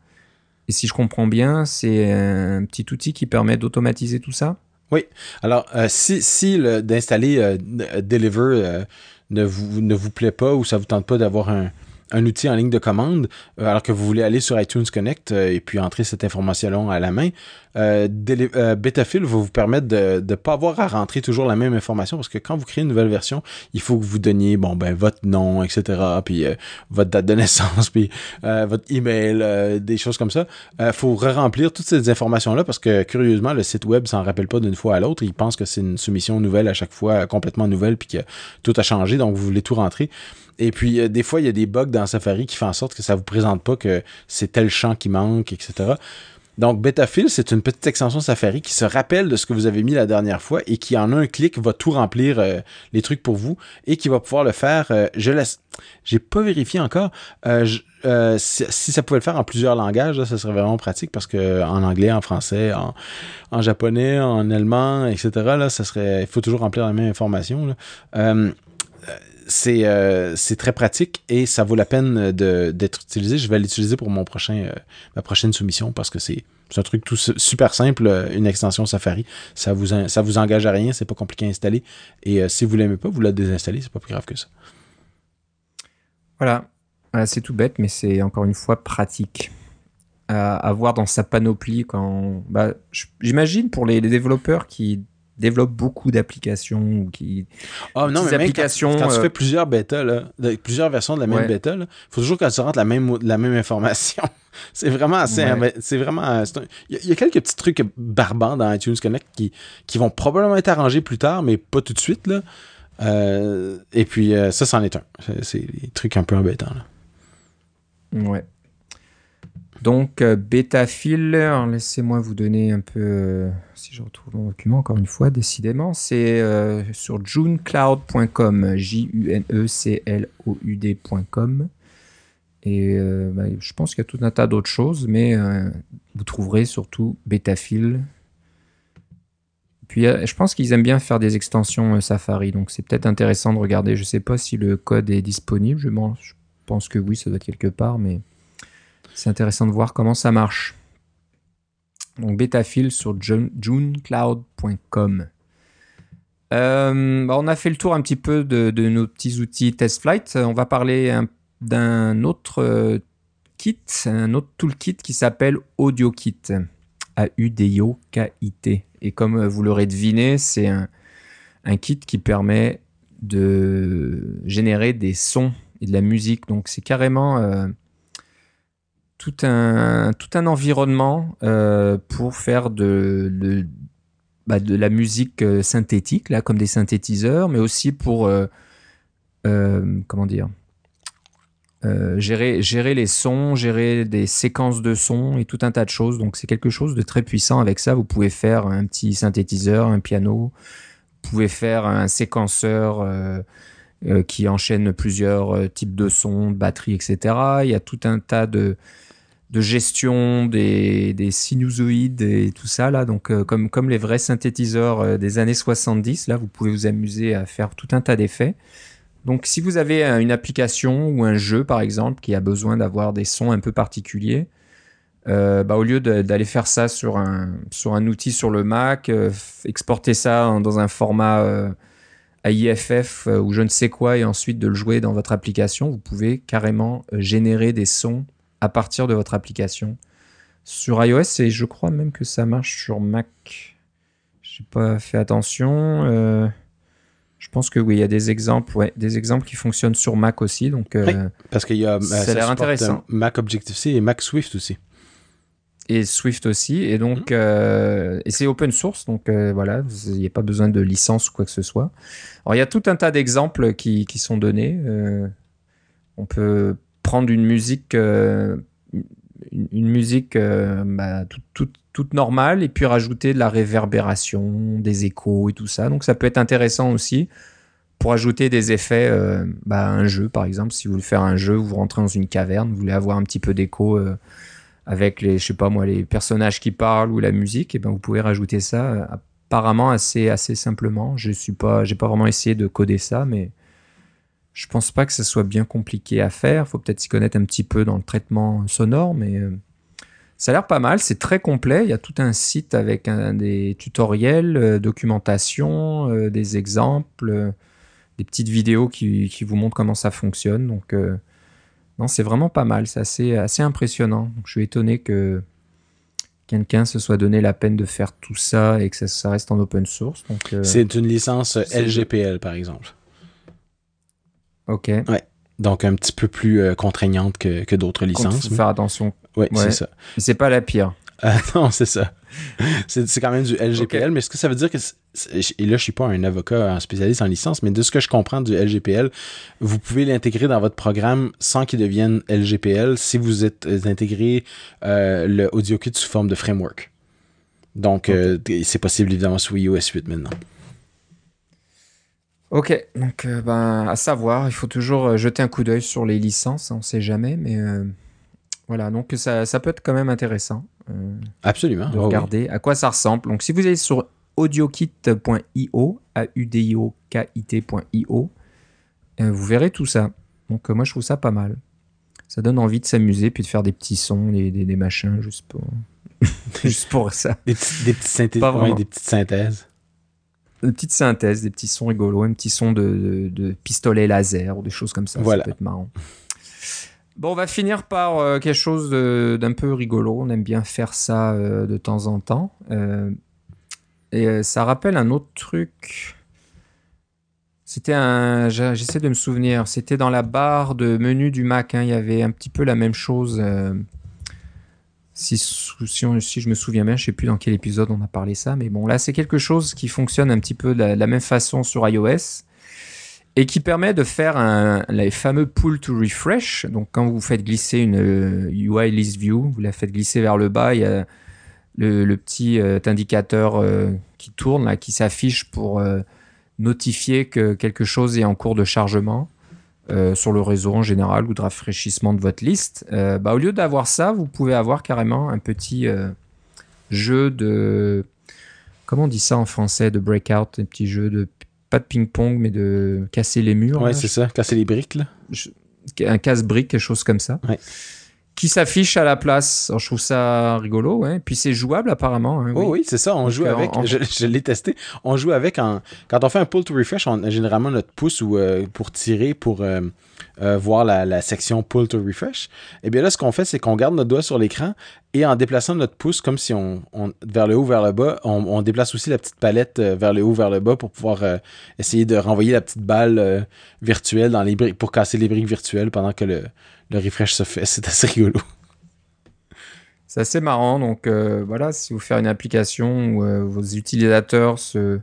Et si je comprends bien, c'est un petit outil qui permet d'automatiser tout ça? Oui. Alors, euh, si, si d'installer euh, Deliver euh, ne, vous, ne vous plaît pas ou ça vous tente pas d'avoir un, un outil en ligne de commande, euh, alors que vous voulez aller sur iTunes Connect euh, et puis entrer cette information à la main, euh, euh Betafill va vous permettre de ne pas avoir à rentrer toujours la même information parce que quand vous créez une nouvelle version, il faut que vous donniez bon ben votre nom, etc., puis votre date de naissance, puis votre email, des choses comme ça. Il faut re-remplir toutes ces informations-là parce que curieusement, le site web s'en rappelle pas d'une fois à l'autre. Il pense que c'est une soumission nouvelle à chaque fois, complètement nouvelle, puis que tout a changé, donc vous voulez tout rentrer. Et puis, euh, des fois, il y a des bugs dans Safari qui font en sorte que ça vous présente pas que c'est tel champ qui manque, etc. Donc, Betafill, c'est une petite extension Safari qui se rappelle de ce que vous avez mis la dernière fois et qui, en un clic, va tout remplir euh, les trucs pour vous et qui va pouvoir le faire. Euh, je laisse. J'ai pas vérifié encore. si, ça pouvait le faire en plusieurs langages, ça serait vraiment pratique parce que en anglais, en français, en, japonais, en allemand, etc. Là, ça serait. Il faut toujours remplir la même information. C'est c'est très pratique et ça vaut la peine d'être utilisé. Je vais l'utiliser pour mon prochain ma prochaine soumission parce que c'est un truc tout super simple, une extension Safari. Ça vous ça vous engage à rien, c'est pas compliqué à installer. Et si vous l'aimez pas, vous la désinstallez, c'est pas plus grave que ça. Voilà, c'est tout bête, mais c'est encore une fois pratique à, à voir dans sa panoplie quand. Bah, J'imagine pour les, développeurs qui développent beaucoup d'applications ou qui. Oh non, mais applications, quand, tu euh, fais plusieurs bêtas, là, plusieurs versions de la même bêta, il faut toujours que tu rentres la même, la même information. c'est vraiment assez. C'est vraiment. Il y, a quelques petits trucs barbants dans iTunes Connect qui, qui vont probablement être arrangés plus tard, mais pas tout de suite. Là. Euh, et puis, euh, ça, c'en est un. C'est des trucs un peu embêtants. Là. Ouais. Donc, euh, laissez-moi vous donner un peu, euh, si je retrouve mon document encore une fois, décidément, c'est euh, sur junecloud.com, J-U-N-E-C-L-O-U-D.com. Et bah, je pense qu'il y a tout un tas d'autres choses, mais vous trouverez surtout Betafil. Puis, je pense qu'ils aiment bien faire des extensions Safari, donc c'est peut-être intéressant de regarder. Je ne sais pas si le code est disponible, je, je pense que oui, ça doit être quelque part, mais c'est intéressant de voir comment ça marche. Donc Betafil sur junecloud.com. Euh, bah, on a fait le tour un petit peu de, nos petits outils TestFlight. On va parler d'un autre euh, kit, un autre toolkit qui s'appelle AudioKit. A-U-D-I-O-K-I-T. Et comme vous l'aurez deviné, c'est un, kit qui permet de générer des sons et de la musique. Donc c'est carrément euh, tout un, environnement euh, pour faire de, bah, la musique euh, synthétique, là, comme des synthétiseurs, mais aussi pour, euh, gérer, gérer les sons, gérer des séquences de sons et tout un tas de choses. Donc c'est quelque chose de très puissant. Avec ça, vous pouvez faire un petit synthétiseur, un piano, vous pouvez faire un séquenceur. qui enchaîne plusieurs types de sons, de batteries, etc. Il y a tout un tas de, de gestion des, des, sinusoïdes et tout ça là. Donc euh, comme comme les vrais synthétiseurs euh, des années 70 là vous pouvez vous amuser à faire tout un tas d'effets. Donc si vous avez une application ou un jeu par exemple qui a besoin d'avoir des sons un peu particuliers euh, bah, au lieu d'aller faire ça sur un sur un outil sur le Mac exporter ça dans un format AIFF ou je ne sais quoi et ensuite de le jouer dans votre application vous pouvez carrément générer des sons à partir de votre application sur iOS et je crois même que ça marche sur Mac. J'ai pas fait attention. Euh, je pense que oui, il y a des exemples, ouais, des exemples qui fonctionnent sur Mac aussi. Donc, euh, parce qu'il y a ça, a l'air intéressant. Mac Objective C et Mac Swift aussi. Et Swift aussi. Et donc, mhm. euh, et c'est open source, donc voilà, il n'y a pas besoin de licence ou quoi que ce soit. Alors, il y a tout un tas d'exemples qui, qui, sont donnés. on peut prendre une musique, euh, une, musique euh, bah, toute normale et puis rajouter de la réverbération, des échos et tout ça. Donc ça peut être intéressant aussi pour ajouter des effets euh, bah, à un jeu, par exemple. Si vous voulez faire un jeu, vous rentrez dans une caverne, vous voulez avoir un petit peu d'écho avec les, je sais pas moi, les personnages qui parlent ou la musique, et ben vous pouvez rajouter ça apparemment assez assez simplement. Je suis pas, j'ai pas vraiment essayé de coder ça, mais je pense pas que ce soit bien compliqué à faire. Il faut peut-être s'y connaître un petit peu dans le traitement sonore, mais euh, ça a l'air pas mal. C'est très complet. Il y a tout un site avec des tutoriels, euh, documentation, euh, des exemples, des petites vidéos qui, vous montrent comment ça fonctionne. Donc, non, c'est vraiment pas mal. C'est assez, assez impressionnant. je suis étonné que quelqu'un se soit donné la peine de faire tout ça et que ça, ça reste en open source. c'est une licence LGPL, par exemple. OK. Ouais. Donc un petit peu plus euh, contraignante que, que d'autres licences. Faut faire attention. Oui, c'est ça. C'est pas la pire. Ah, non, c'est ça. C'est quand même du LGPL, mais ce que ça veut dire que, et là je suis pas un avocat un spécialiste en licence, mais de ce que je comprends du LGPL, vous pouvez l'intégrer dans votre programme sans qu'il devienne LGPL si vous êtes euh, intégré euh, le AudioKit sous forme de framework. Donc euh, c'est possible évidemment sous iOS 8 maintenant. Ok, donc euh, ben, à savoir, il faut toujours euh, jeter un coup d'œil sur les licences, on ne sait jamais, mais euh, voilà, donc ça, ça, peut être quand même intéressant. Absolument. De regarder à quoi ça ressemble. Donc si vous allez sur audiokit.io, a u d i o k i t.io, vous verrez tout ça. Donc moi je trouve ça pas mal. Ça donne envie de s'amuser puis de faire des petits sons, des, des, machins juste pour, juste pour ça. Des, des, petites synthèses, des petites synthèses. Des petites synthèses, des petits sons rigolos, un petit son de, de, pistolet laser ou des choses comme ça. Voilà. Ça peut être marrant. Bon, on va finir par euh, quelque chose d'un peu rigolo. On aime bien faire ça euh, de temps en temps. Euh, et ça rappelle un autre truc. C'était un. J'essaie de me souvenir. C'était dans la barre de menu du Mac. Hein. Il y avait un petit peu la même chose. Si, je me souviens bien, je sais plus dans quel épisode on a parlé ça, mais bon, là, c'est quelque chose qui fonctionne un petit peu de la même façon sur iOS et qui permet de faire les fameux pull to refresh. Donc, quand vous faites glisser une UI euh, list view, vous la faites glisser vers le bas, il y a le, petit euh, indicateur euh, qui tourne, qui s'affiche pour notifier que quelque chose est en cours de chargement. Sur le réseau en général ou de rafraîchissement de votre liste, bah, au lieu d'avoir ça, vous pouvez avoir carrément un petit jeu de comment on dit ça en français de breakout, un petit jeu de pas de ping-pong, mais de casser les murs. Ouais, c'est ça, casser les briques, là. Un casse-brique, quelque chose comme ça. Ouais. Qui s'affiche à la place. je trouve ça rigolo, ouais. Puis c'est jouable apparemment. Hein, oui, oh, oui, c'est ça. On joue avec. Je, l'ai testé. On joue avec en. Quand on fait un pull to refresh, on a généralement notre pouce ou euh, pour tirer, pour euh, euh, voir la, section pull to refresh. Eh bien là, ce qu'on fait, c'est qu'on garde notre doigt sur l'écran et en déplaçant notre pouce comme si on, vers le haut, vers le bas, on, déplace aussi la petite palette euh, vers le haut, vers le bas pour pouvoir euh, essayer de renvoyer la petite balle virtuelle dans les briques pour casser les briques virtuelles pendant que le, refresh se fait. C'est assez rigolo. C'est assez marrant. Donc voilà, si vous faites une application où vos utilisateurs se,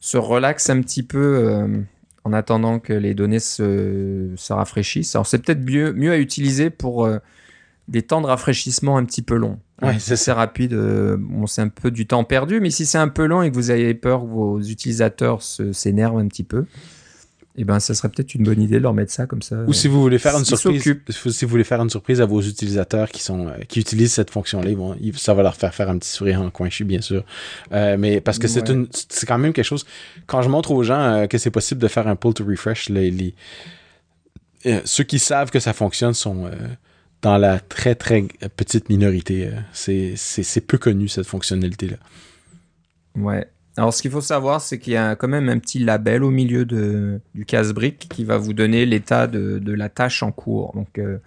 se relaxent un petit peu en attendant que les données se, se rafraîchissent. Alors c'est peut-être mieux, mieux à utiliser pour euh, des temps de rafraîchissement un petit peu longs. Ouais, c'est assez rapide. Euh, bon, c'est un peu du temps perdu, mais si c'est un peu long et que vous avez peur que vos utilisateurs s'énervent un petit peu, eh ben, ça serait peut-être une bonne idée de leur mettre ça comme ça. Ou si vous voulez faire une surprise, si vous voulez faire une surprise à vos utilisateurs qui sont euh, qui utilisent cette fonction-là, bon, ça va leur faire faire un petit sourire en coin, je suis bien sûr. Euh, mais parce que c'est une, c'est quand même quelque chose. Quand je montre aux gens euh, que c'est possible de faire un pull to refresh, les, ceux qui savent que ça fonctionne sont dans la très très petite minorité. c'est c'est peu connu cette fonctionnalité-là. Ouais. Alors, ce qu'il faut savoir, c'est qu'il y a quand même un petit label au milieu de, du casse-brique qui va vous donner l'état de, de, la tâche en cours. Donc, euh,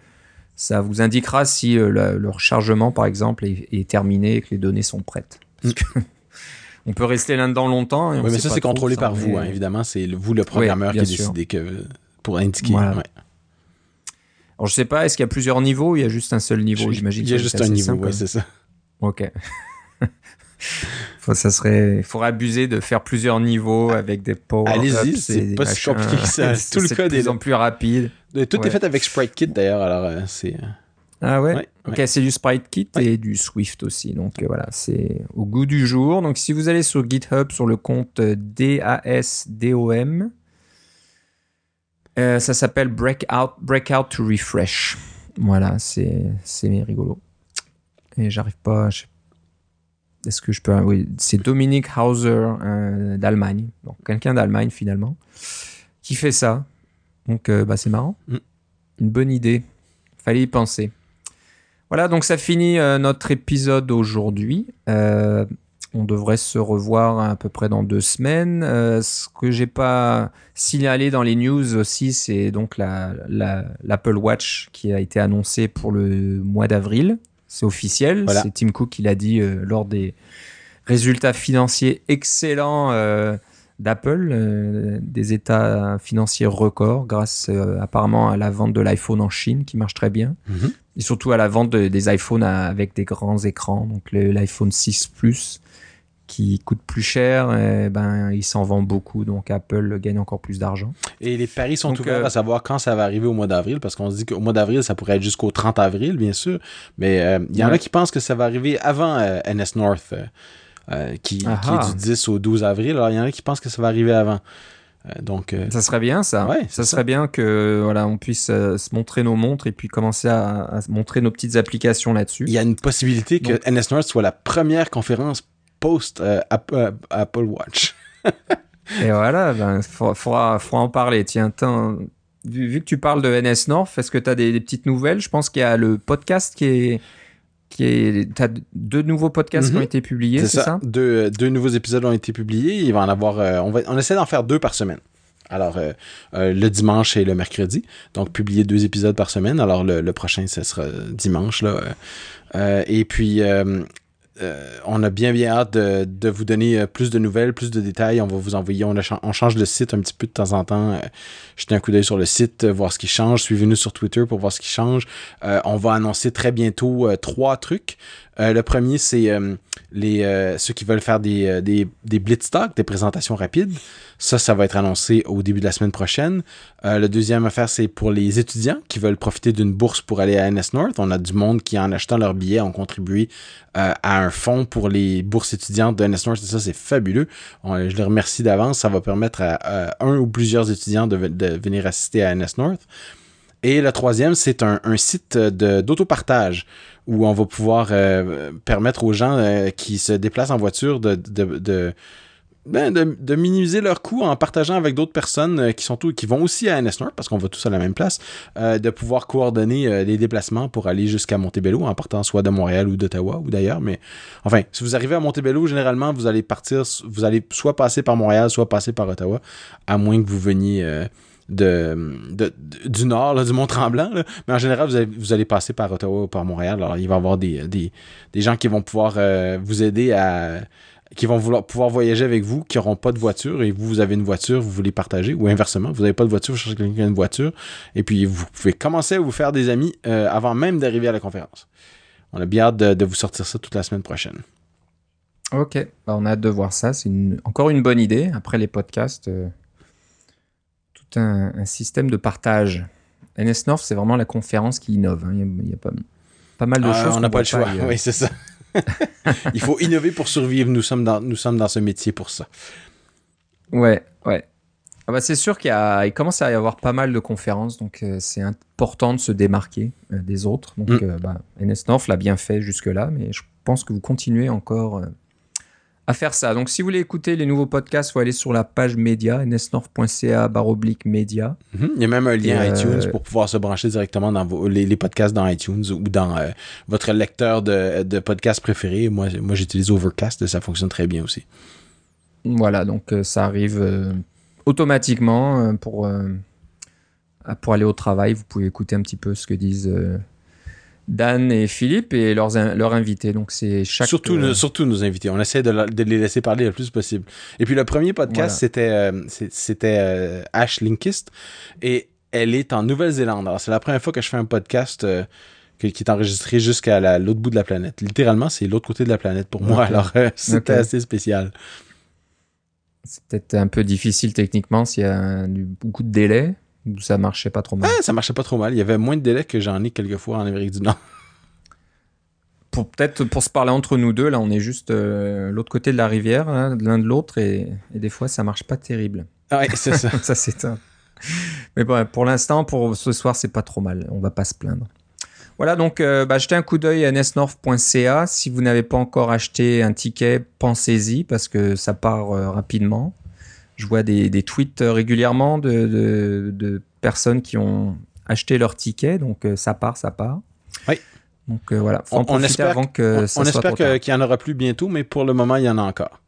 ça vous indiquera si euh, le, rechargement, par exemple, est, terminé et que les données sont prêtes. Mm. on peut rester là-dedans longtemps. oui, mais ça, c'est contrôlé par vous, hein, évidemment. C'est vous, le programmeur, qui a décidé que, pour indiquer. Voilà. Alors, je sais pas, est-ce qu'il y a plusieurs niveaux ou il y a juste un seul niveau? J'imagine Il y a juste un niveau, oui, c'est ça. Ok. Faut, ça serait, il faudrait abuser de faire plusieurs niveaux avec des power Allez-y, c'est pas si compliqué que ça. Tout le code est de plus en plus rapide. Tout est fait avec SpriteKit d'ailleurs, alors euh, c'est. Euh, ah ouais, Ok, c'est du SpriteKit et du Swift aussi. Donc euh, voilà, c'est au goût du jour. Donc si vous allez sur GitHub sur le compte DASDOM, euh, ça s'appelle Breakout, Breakout to Refresh. Voilà, c'est rigolo. Et j'arrive pas, je sais est-ce que je peux. Oui, c'est Dominique Hauser euh, d'Allemagne. Donc, quelqu'un d'Allemagne finalement, qui fait ça. Donc, euh, bah, c'est marrant. Mm. Une bonne idée. Fallait y penser. Voilà, donc ça finit euh, notre épisode aujourd'hui. on devrait se revoir à peu près dans deux semaines. ce que j'ai pas signalé dans les news aussi, c'est donc l'Apple la, Watch qui a été annoncé pour le mois d'avril c'est officiel. C'est Tim Cook qui l'a dit euh, lors des résultats financiers excellents euh, d'Apple, euh, des états financiers records grâce apparemment à la vente de l'iPhone en Chine qui marche très bien. Mhm. Et surtout à la vente des iPhones avec des grands écrans, donc l'iPhone 6 Plus qui coûte plus cher, eh ben, il s'en vend beaucoup, donc Apple gagne encore plus d'argent. Et les paris sont ouverts euh, à savoir quand ça va arriver au mois d'avril, parce qu'on se dit qu'au mois d'avril, ça pourrait être jusqu'au 30 avril, bien sûr, mais euh, il y en a qui pensent que ça va arriver avant euh, NS North, qui, qui, est du 10 au 12 avril, alors il y en a qui pensent que ça va arriver avant. donc, ça serait bien ça. Ouais, ça serait bien que voilà, on puisse se montrer nos montres et puis commencer à, montrer nos petites applications là-dessus. Il y a une possibilité que NS North soit la première conférence post euh, euh, Apple Watch. Et voilà, ben, faudra, faudra, en parler. Tiens, vu, que tu parles de NS North, est-ce que tu as des, petites nouvelles? Je pense qu'il y a le podcast qui est. Qui est, t'as deux nouveaux podcasts qui ont mhm. été publiés, c'est ça, Deux, deux, nouveaux épisodes ont été publiés. Il va en avoir. Euh, on, va, on essaie d'en faire deux par semaine. Alors, euh, euh, le dimanche et le mercredi. Donc, publier deux épisodes par semaine. Alors, le, le prochain, ce sera dimanche. Là. et puis, euh, on a bien bien hâte de, vous donner euh, plus de nouvelles, plus de détails. On va vous envoyer, on, change le site un petit peu de temps en temps. Euh, jetez un coup d'œil sur le site, voir ce qui change. Suivez-nous sur Twitter pour voir ce qui change. on va annoncer très bientôt trois trucs. le premier, c'est ceux qui veulent faire des, des, des blitz talk, des présentations rapides. Ça, ça va être annoncé au début de la semaine prochaine. Le deuxième affaire, c'est pour les étudiants qui veulent profiter d'une bourse pour aller à NS North. On a du monde qui, en achetant leur billet, ont contribué à un fonds pour les bourses étudiantes de North. Ça, c'est fabuleux. je les remercie d'avance. Ça va permettre à, un ou plusieurs étudiants de, venir assister à NS North. Et le troisième, c'est un, site d'autopartage où on va pouvoir euh, permettre aux gens qui se déplacent en voiture de ben, de, minimiser leurs coûts en partageant avec d'autres personnes euh, qui sont tout, qui vont aussi à NS parce qu'on va tous à la même place, euh, de pouvoir coordonner euh, les déplacements pour aller jusqu'à Montebello en partant soit de Montréal ou d'Ottawa ou d'ailleurs. Mais enfin, si vous arrivez à Montebello, généralement vous allez partir, vous allez soit passer par Montréal, soit passer par Ottawa, à moins que vous veniez de, du nord, du Mont-Tremblant. Mais en général, vous allez, vous allez, passer par Ottawa ou par Montréal. Alors, il va y avoir des, des, des gens qui vont pouvoir vous aider à qui vont vouloir pouvoir voyager avec vous, qui n'auront pas de voiture, et vous, vous avez une voiture, vous voulez partager, ou inversement, vous n'avez pas de voiture, vous cherchez quelqu'un qui a une voiture, et puis vous pouvez commencer à vous faire des amis euh, avant même d'arriver à la conférence. On a bien hâte de, vous sortir ça toute la semaine prochaine. Ok, bah, on a hâte de voir ça. C'est encore une bonne idée. Après les podcasts, euh, tout un, système de partage. NS North, c'est vraiment la conférence qui innove. Hein. Il, y a, pas, pas, mal de ah, choses. On n'a pas le choix. Oui, c'est ça. Il faut innover pour survivre. Nous sommes dans, nous sommes dans ce métier pour ça. Ouais, ouais. Ah bah c'est sûr qu'il il commence à y avoir pas mal de conférences, donc euh, c'est important de se démarquer euh, des autres. Donc mm. euh, bah, NS North l'a bien fait jusque-là, mais je pense que vous continuez encore à faire ça. Donc, si vous voulez écouter les nouveaux podcasts, il faut aller sur la page média, nsnorth.ca baroblique média. Mhm. Il y a même un lien iTunes euh, pour pouvoir se brancher directement dans vos, les, podcasts dans iTunes ou dans euh, votre lecteur de, de podcasts préféré. Moi, moi j'utilise Overcast et ça fonctionne très bien aussi. Voilà, donc euh, ça arrive automatiquement pour, pour aller au travail. Vous pouvez écouter un petit peu ce que disent Dan et Philippe et leurs, leurs invités. Donc c'est chaque surtout euh, surtout nos invités. On essaie de, les laisser parler le plus possible. Et puis le premier podcast c'était euh, c'était euh, Ash Linkist et elle est en Nouvelle-Zélande. Alors c'est la première fois que je fais un podcast qui, est enregistré jusqu'à l'autre bout de la planète. Littéralement c'est l'autre côté de la planète pour moi. Alors c'était assez spécial. C'est peut-être un peu difficile techniquement s'il y a beaucoup de ça marchait pas trop mal Ça marchait pas trop mal. Il y avait moins de délais que j'en ai quelquefois en Amérique du Nord. Pour peut-être pour se parler entre nous deux, là, on est juste euh, l'autre côté de la rivière, hein, l'un de l'autre, et, des fois, ça marche pas terrible. Ah ouais, c'est ça. ça c'est un. Mais bon, pour l'instant, pour ce soir, c'est pas trop mal. On va pas se plaindre. Voilà, donc euh, bah, jetez un coup d'œil à nsnorth.ca. Si vous n'avez pas encore acheté un ticket, pensez-y parce que ça part euh, rapidement. Je vois des, tweets euh, régulièrement de, personnes qui ont acheté leur ticket, donc euh, ça part, ça part. Oui. Donc euh, voilà, on, espère avant que on, espère qu'il y en aura plus bientôt, mais pour le moment, il y en a encore.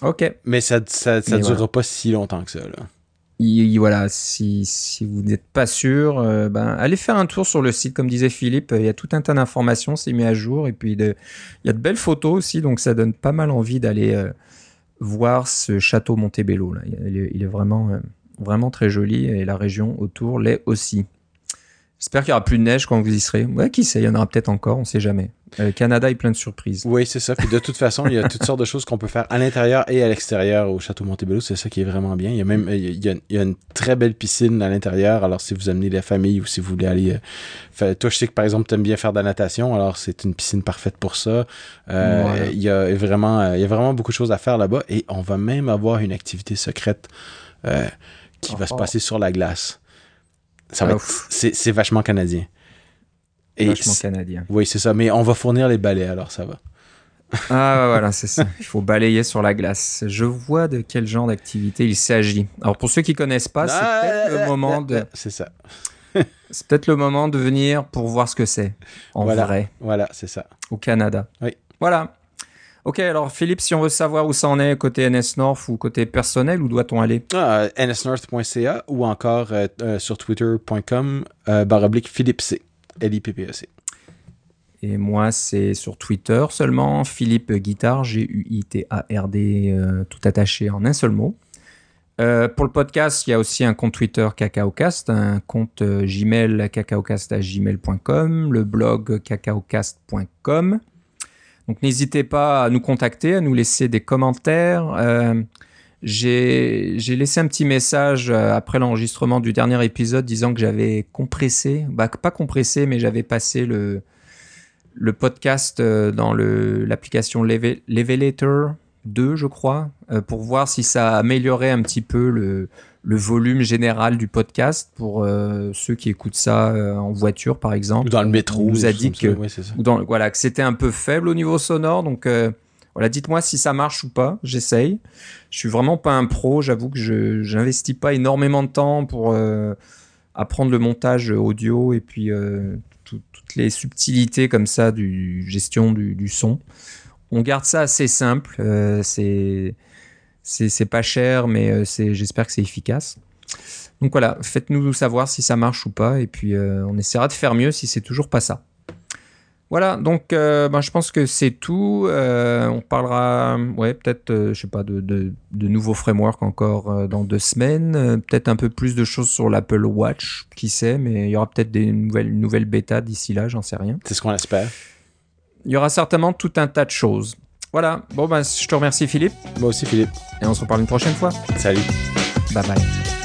Ok. Mais ça ne durera pas si longtemps que ça. voilà, si, si vous n'êtes pas sûr, ben, allez faire un tour sur le site, comme disait Philippe. Il y a tout un tas d'informations, c'est mis à jour. Et puis, il y a de belles photos aussi, donc ça donne pas mal envie d'aller voir ce château Montebello. Il, est, euh, vraiment très joli et la région autour l'est aussi. J'espère qu'il y aura plus de neige quand vous y serez. Ouais, qui sait, il y en aura peut-être encore, on sait jamais. Le Canada est plein de surprises. Oui, c'est ça. Puis de toute façon, il y a toutes sortes de choses qu'on peut faire à l'intérieur et à l'extérieur au château Montebello. C'est ça qui est vraiment bien. Il y a même il y a, une très belle piscine à l'intérieur. Alors si vous amenez la famille ou si vous voulez aller, euh, toi je sais que par exemple tu aimes bien faire de la natation. Alors c'est une piscine parfaite pour ça. Euh, Il y a vraiment il y a vraiment beaucoup de choses à faire là-bas et on va même avoir une activité secrète euh, qui va se oh. passer sur la glace. Ça va c'est vachement canadien. Et vachement canadien. Oui, c'est ça. Mais on va fournir les balais, alors ça va. Ah voilà, c'est ça. Il faut balayer sur la glace. Je vois de quel genre d'activité il s'agit. Alors pour ceux qui connaissent pas, c'est Ah, peut-être le moment euh, de, C'est ça. c'est peut-être le moment de venir pour voir ce que c'est en Voilà. vrai Voilà, c'est ça. au Canada. Oui. Voilà. Ok, alors Philippe, si on veut savoir où ça en est côté NS North ou côté personnel, où doit-on aller? Ah, nsnorth.ca ou encore euh, euh, sur twitter.com euh, barre oblique Philippe C. L-I-P-P-E-C. Et moi, c'est sur Twitter seulement, Philippe Guitard, G-U-I-T-A-R-D, euh, tout attaché en un seul mot. Euh, pour le podcast, il y a aussi un compte Twitter CacaoCast, un compte Gmail cacaocast.gmail.com, le blog cacaocast.com. Donc n'hésitez pas à nous contacter, à nous laisser des commentaires. Euh, j'ai laissé un petit message euh, après l'enregistrement du dernier épisode disant que j'avais compressé, bah pas compressé, mais j'avais passé le, le podcast euh, dans l'application Leve- Levelator 2, je crois, euh, pour voir si ça améliorait un petit peu le, le volume général du podcast pour euh, ceux qui écoutent ça euh, en voiture, par exemple. Ou dans le métro. On nous a dit que Oui, c'est ça. ou dans, voilà, que c'était un peu faible au niveau sonore. Donc euh, voilà, dites-moi si ça marche ou pas. J'essaye. Je suis vraiment pas un pro. J'avoue que je j'investis pas énormément de temps pour apprendre le montage audio et puis tout- toutes les subtilités comme ça du gestion du, du son. On garde ça assez simple. euh, c'est c'est pas cher, mais euh, c'est j'espère que c'est efficace. Donc voilà, faites-nous savoir si ça marche ou pas, et puis euh, on essaiera de faire mieux si c'est toujours pas ça. Voilà, donc ben, je pense que c'est tout. On parlera, ouais, peut-être, je sais pas, de, de, nouveaux frameworks encore dans deux semaines. Peut-être un peu plus de choses sur l'Apple Watch, qui sait, mais il y aura peut-être des nouvelles, une nouvelle bêta d'ici là, j'en sais rien. C'est ce qu'on espère. Il y aura certainement tout un tas de choses. Voilà, bon, ben, je te remercie Philippe, Moi aussi, Philippe. et on se reparle une prochaine fois. Salut. Bye bye.